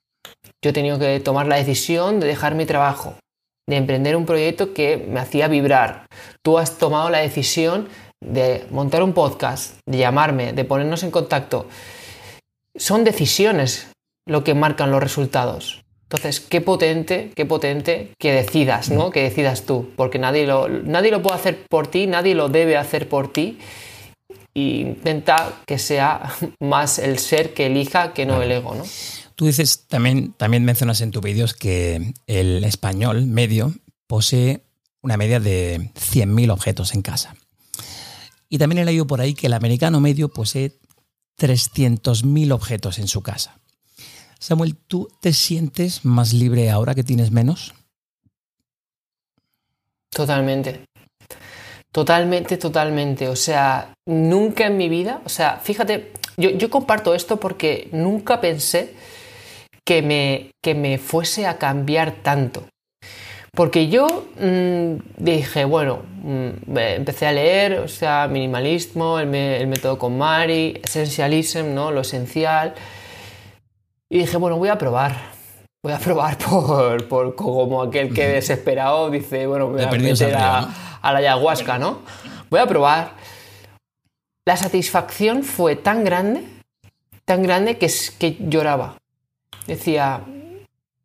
B: Yo he tenido que tomar la decisión de dejar mi trabajo, de emprender un proyecto que me hacía vibrar. Tú has tomado la decisión de montar un podcast, de llamarme, de ponernos en contacto. Son decisiones lo que marcan los resultados. Entonces, qué potente, qué potente que decidas, ¿no? Que decidas tú, porque nadie lo, nadie lo puede hacer por ti, nadie lo debe hacer por ti. E intenta que sea más el ser que elija que no el ego, ¿no?
A: Tú dices, también, también mencionas en tus vídeos que el español medio posee una media de 100.000 objetos en casa. Y también he leído por ahí que el americano medio posee 300.000 objetos en su casa. Samuel, ¿tú te sientes más libre ahora que tienes menos?
B: Totalmente. Totalmente, totalmente. O sea, nunca en mi vida, o sea, fíjate, yo, comparto esto porque nunca pensé que me, que me fuese a cambiar tanto. Porque yo mm, dije, bueno, mm, empecé a leer, o sea, minimalismo, el, el método con Mari, essentialism, ¿no? Lo esencial. Y dije, bueno, voy a probar. Voy a probar por, por como aquel que desesperado dice, bueno, voy a meter a, la ayahuasca, ¿no? Voy a probar. La satisfacción fue tan grande, tan grande que, que lloraba. Decía,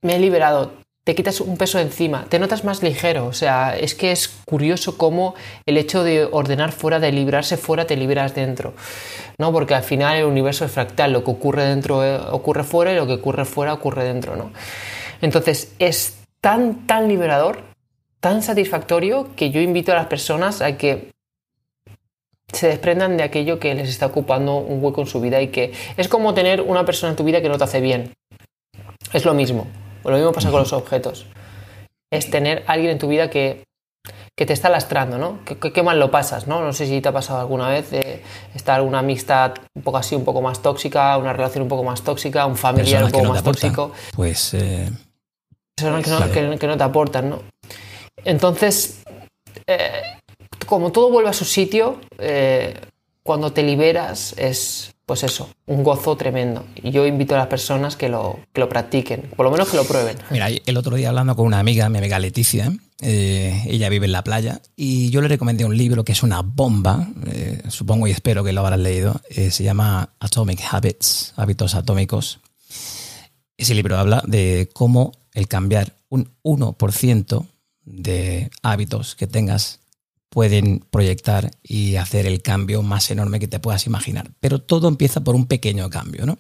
B: me he liberado, te quitas un peso encima, te notas más ligero. O sea, es que es curioso cómo el hecho de ordenar fuera, de librarse fuera, te liberas dentro. ¿no? Porque al final el universo es fractal, lo que ocurre dentro eh, ocurre fuera y lo que ocurre fuera ocurre dentro, ¿no? Entonces es tan, tan liberador, tan satisfactorio que yo invito a las personas a que se desprendan de aquello que les está ocupando un hueco en su vida y que es como tener una persona en tu vida que no te hace bien. Es lo mismo. Pues lo mismo pasa con los objetos. Es tener alguien en tu vida que, te está lastrando, ¿no? Que, mal lo pasas, ¿no? No sé si te ha pasado alguna vez de estar una amistad un poco así, un poco más tóxica, una relación un poco más tóxica, un familiar un poco más tóxico.
A: Pues. Eh,
B: Personas que no, te aportan, ¿no? Entonces, eh, como todo vuelve a su sitio, eh, cuando te liberas es, pues eso, un gozo tremendo. Y yo invito a las personas que lo, que lo practiquen, por lo menos que lo prueben.
A: Mira, el otro día hablando con una amiga, mi amiga Leticia, eh, ella vive en la playa, y yo le recomendé un libro que es una bomba, eh, supongo y espero que lo habrás leído, eh, se llama Atomic Habits, hábitos atómicos. Ese libro habla de cómo el cambiar un 1% de hábitos que tengas pueden proyectar y hacer el cambio más enorme que te puedas imaginar. Pero todo empieza por un pequeño cambio, ¿no?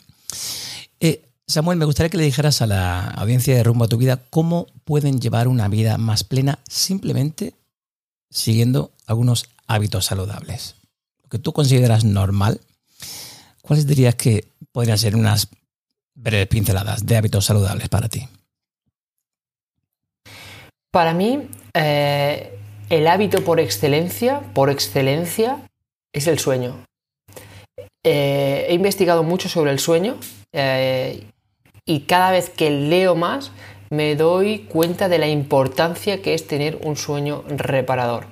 A: Eh, Samuel, me gustaría que le dijeras a la audiencia de Rumbo a tu vida cómo pueden llevar una vida más plena simplemente siguiendo algunos hábitos saludables. Lo que tú consideras normal, ¿cuáles dirías que podrían ser unas breves pinceladas de hábitos saludables para ti?
B: Para mí, eh, el hábito por excelencia, por excelencia, es el sueño. Eh, he investigado mucho sobre el sueño eh, y cada vez que leo más me doy cuenta de la importancia que es tener un sueño reparador.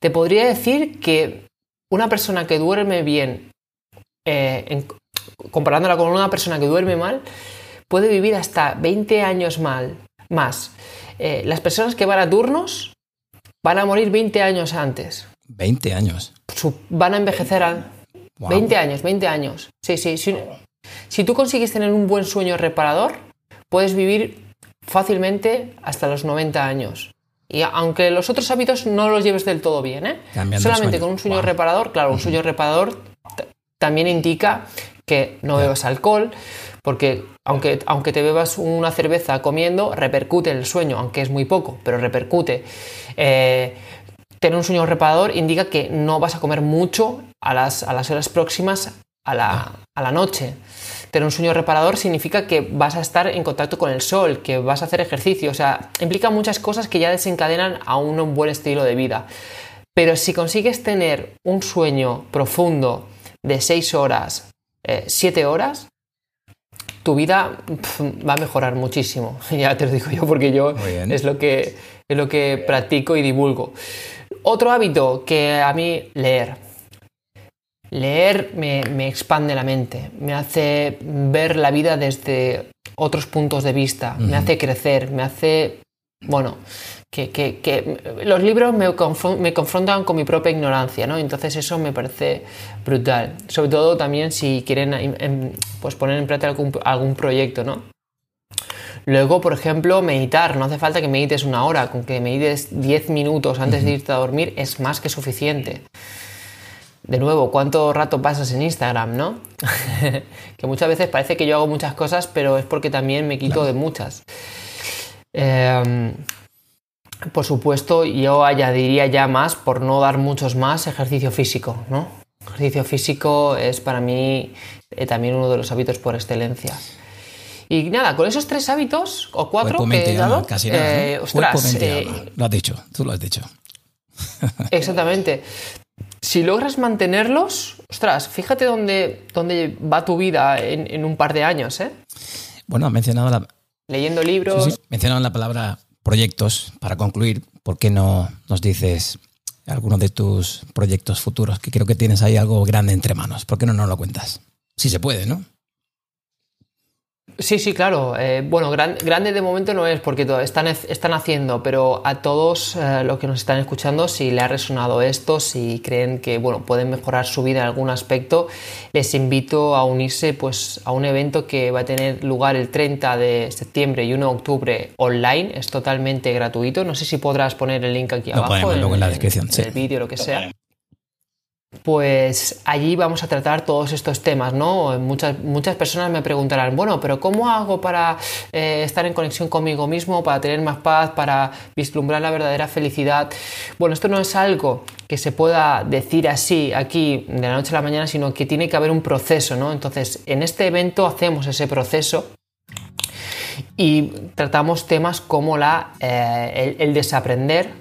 B: Te podría decir que una persona que duerme bien, eh, comparándola con una persona que duerme mal, puede vivir hasta 20 años mal, más. las personas que van a turnos van a morir 20 años antes.
A: 20 años.
B: Van a envejecer a 20 años, 20 años. Sí, sí. Si, tú consigues tener un buen sueño reparador, puedes vivir fácilmente hasta los 90 años. Y aunque los otros hábitos no los lleves del todo bien, ¿eh? solamente con un sueño reparador, claro, un sueño reparador también indica que no bebas alcohol, porque aunque, aunque te bebas una cerveza comiendo, repercute en el sueño, aunque es muy poco, pero repercute. Eh, tener un sueño reparador indica que no vas a comer mucho a las, horas próximas a la, noche. Tener un sueño reparador significa que vas a estar en contacto con el sol, que vas a hacer ejercicio, o sea, implica muchas cosas que ya desencadenan a un buen estilo de vida. Pero si consigues tener un sueño profundo de 6 horas, 7 eh, horas, tu vida va a mejorar muchísimo. Ya te lo digo yo porque yo es lo, que, es lo que practico y divulgo. Otro hábito que a mí leer. Leer me, expande la mente, me hace ver la vida desde otros puntos de vista, me hace crecer, me hace, bueno, que, los libros me, confrontan con mi propia ignorancia, ¿no? Entonces eso me parece brutal. Sobre todo también si quieren em, pues poner en práctica algún, proyecto, ¿no? Luego, por ejemplo, meditar. No hace falta que medites una hora, con que medites 10 minutos antes de irte a dormir es más que suficiente. De nuevo, ¿cuánto rato pasas en Instagram, no? que muchas veces parece que yo hago muchas cosas, pero es porque también me quito de muchas. Eh, por supuesto, yo añadiría ya más, por no dar muchos más, ejercicio físico, ¿no? Ejercicio físico es para mí eh, también uno de los hábitos por excelencia. Y nada, con esos tres hábitos o cuatro que he dado,
A: casi nada, eh, ostras, eh, lo has dicho, tú lo has dicho.
B: exactamente. Si logras mantenerlos, ostras, fíjate dónde, dónde va tu vida en, un par de años, ¿eh?
A: Bueno, has mencionado la...
B: Leyendo libros. Sí,
A: Mencionado la palabra proyectos, para concluir, ¿por qué no nos dices alguno de tus proyectos futuros? Que creo que tienes ahí algo grande entre manos. ¿Por qué no nos lo cuentas? Si se puede, ¿no?
B: Sí, sí, claro. Eh, bueno, grande de momento no es porque están, están haciendo, pero a todos eh, los que nos están escuchando, si le ha resonado esto, si creen que bueno, pueden mejorar su vida en algún aspecto, les invito a unirse pues, a un evento que va a tener lugar el 30 de septiembre y 1 de octubre online. Es totalmente gratuito. No sé si podrás poner el link aquí abajo.
A: en, la descripción.
B: el vídeo, lo que sea pues allí vamos a tratar todos estos temas, ¿no? Muchas, muchas personas me preguntarán, bueno, pero ¿cómo hago para eh, estar en conexión conmigo mismo, para tener más paz, para vislumbrar la verdadera felicidad? Bueno, esto no es algo que se pueda decir así aquí de la noche a la mañana, sino que tiene que haber un proceso, ¿no? Entonces, en este evento hacemos ese proceso y tratamos temas como la, eh, el desaprender,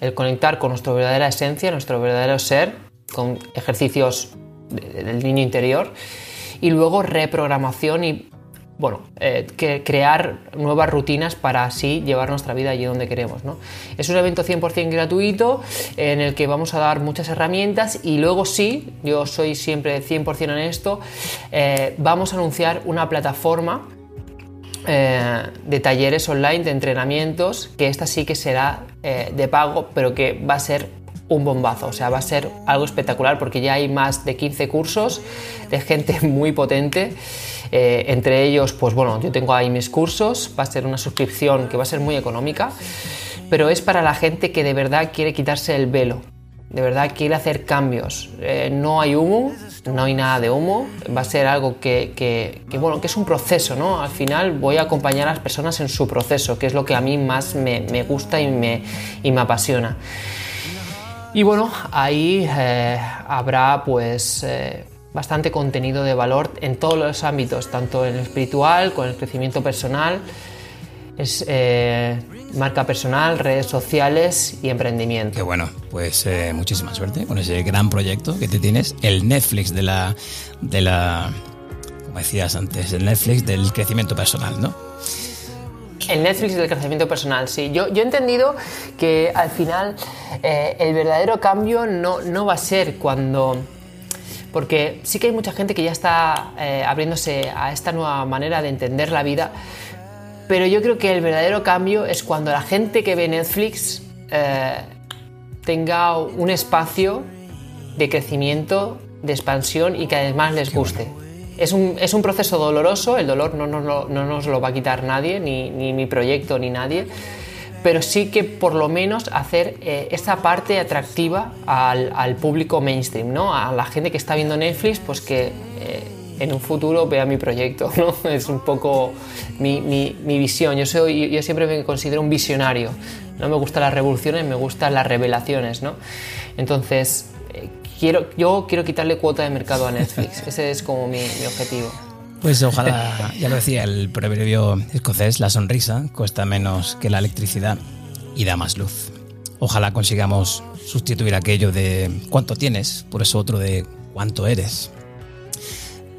B: el conectar con nuestra verdadera esencia, nuestro verdadero ser, con ejercicios del niño interior y luego reprogramación y bueno, eh, que crear nuevas rutinas para así llevar nuestra vida allí donde queremos. ¿no? Es un evento 100% gratuito en el que vamos a dar muchas herramientas y luego sí, yo soy siempre 100% honesto, eh, vamos a anunciar una plataforma eh, de talleres online, de entrenamientos, que esta sí que será de pago, pero que va a ser un bombazo, o sea, va a ser algo espectacular porque ya hay más de 15 cursos de gente muy potente. Eh, entre ellos, pues bueno, yo tengo ahí mis cursos, va a ser una suscripción que va a ser muy económica, pero es para la gente que de verdad quiere quitarse el velo, de verdad quiere hacer cambios. Eh, no hay humo, no hay nada de humo, va a ser algo que, bueno, que es un proceso, ¿no? Al final voy a acompañar a las personas en su proceso, que es lo que a mí más me, gusta y me, y me apasiona. Y bueno, ahí eh, habrá pues eh, bastante contenido de valor en todos los ámbitos, tanto en el espiritual, con el crecimiento personal, es, eh, marca personal, redes sociales y emprendimiento.
A: Qué bueno, pues muchísima suerte con ese gran proyecto que te tienes, el Netflix de la, de la, como decías antes, el Netflix del crecimiento personal, ¿no?
B: El Netflix del crecimiento personal, sí. Yo, yo he entendido que al final eh, el verdadero cambio no, no, va a ser cuando... Porque sí que hay mucha gente que ya está eh, abriéndose a esta nueva manera de entender la vida, pero yo creo que el verdadero cambio es cuando la gente que ve Netflix eh, tenga un espacio de crecimiento, de expansión y que además les guste. Es un, es un, proceso doloroso, el dolor no, no, no, nos lo va a quitar nadie, ni, ni, mi proyecto, ni nadie, pero sí que por lo menos hacer eh, esa parte atractiva al, al, público mainstream, ¿no? a la gente que está viendo Netflix, pues que eh, en un futuro vea mi proyecto. ¿no? Es un poco mi, mi, mi, visión. Yo, soy, yo siempre me considero un visionario. No me gustan las revoluciones, me gustan las revelaciones. ¿no? Entonces, quiero, yo quiero quitarle cuota de mercado a Netflix. Ese es como mi, objetivo.
A: Pues ojalá, ya lo decía el proverbio escocés, la sonrisa cuesta menos que la electricidad y da más luz. Ojalá consigamos sustituir aquello de cuánto tienes por eso otro de cuánto eres.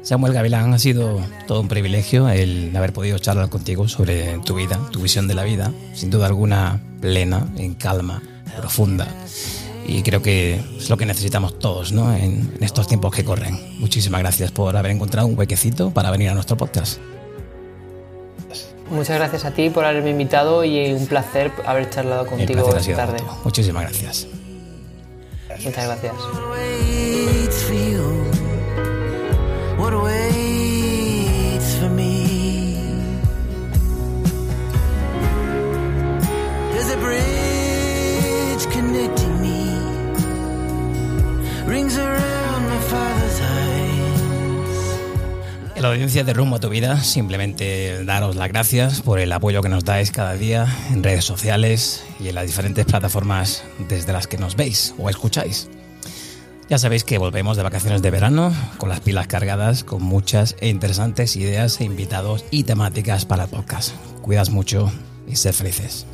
A: Samuel Gavilán, ha sido todo un privilegio el haber podido charlar contigo sobre tu vida, tu visión de la vida, sin duda alguna plena, en calma, profunda y creo que es lo que necesitamos todos ¿no? en, estos tiempos que corren. Muchísimas gracias por haber encontrado un huequecito para venir a nuestro podcast.
B: Muchas gracias a ti por haberme invitado y un placer haber charlado contigo esta tarde.
A: Muchísimas gracias.
B: Muchas gracias.
A: La audiencia de Rumbo a tu Vida, simplemente daros las gracias por el apoyo que nos dais cada día en redes sociales y en las diferentes plataformas desde las que nos veis o escucháis. Ya sabéis que volvemos de vacaciones de verano con las pilas cargadas, con muchas e interesantes ideas e invitados y temáticas para el podcast. Cuidas mucho y sed felices.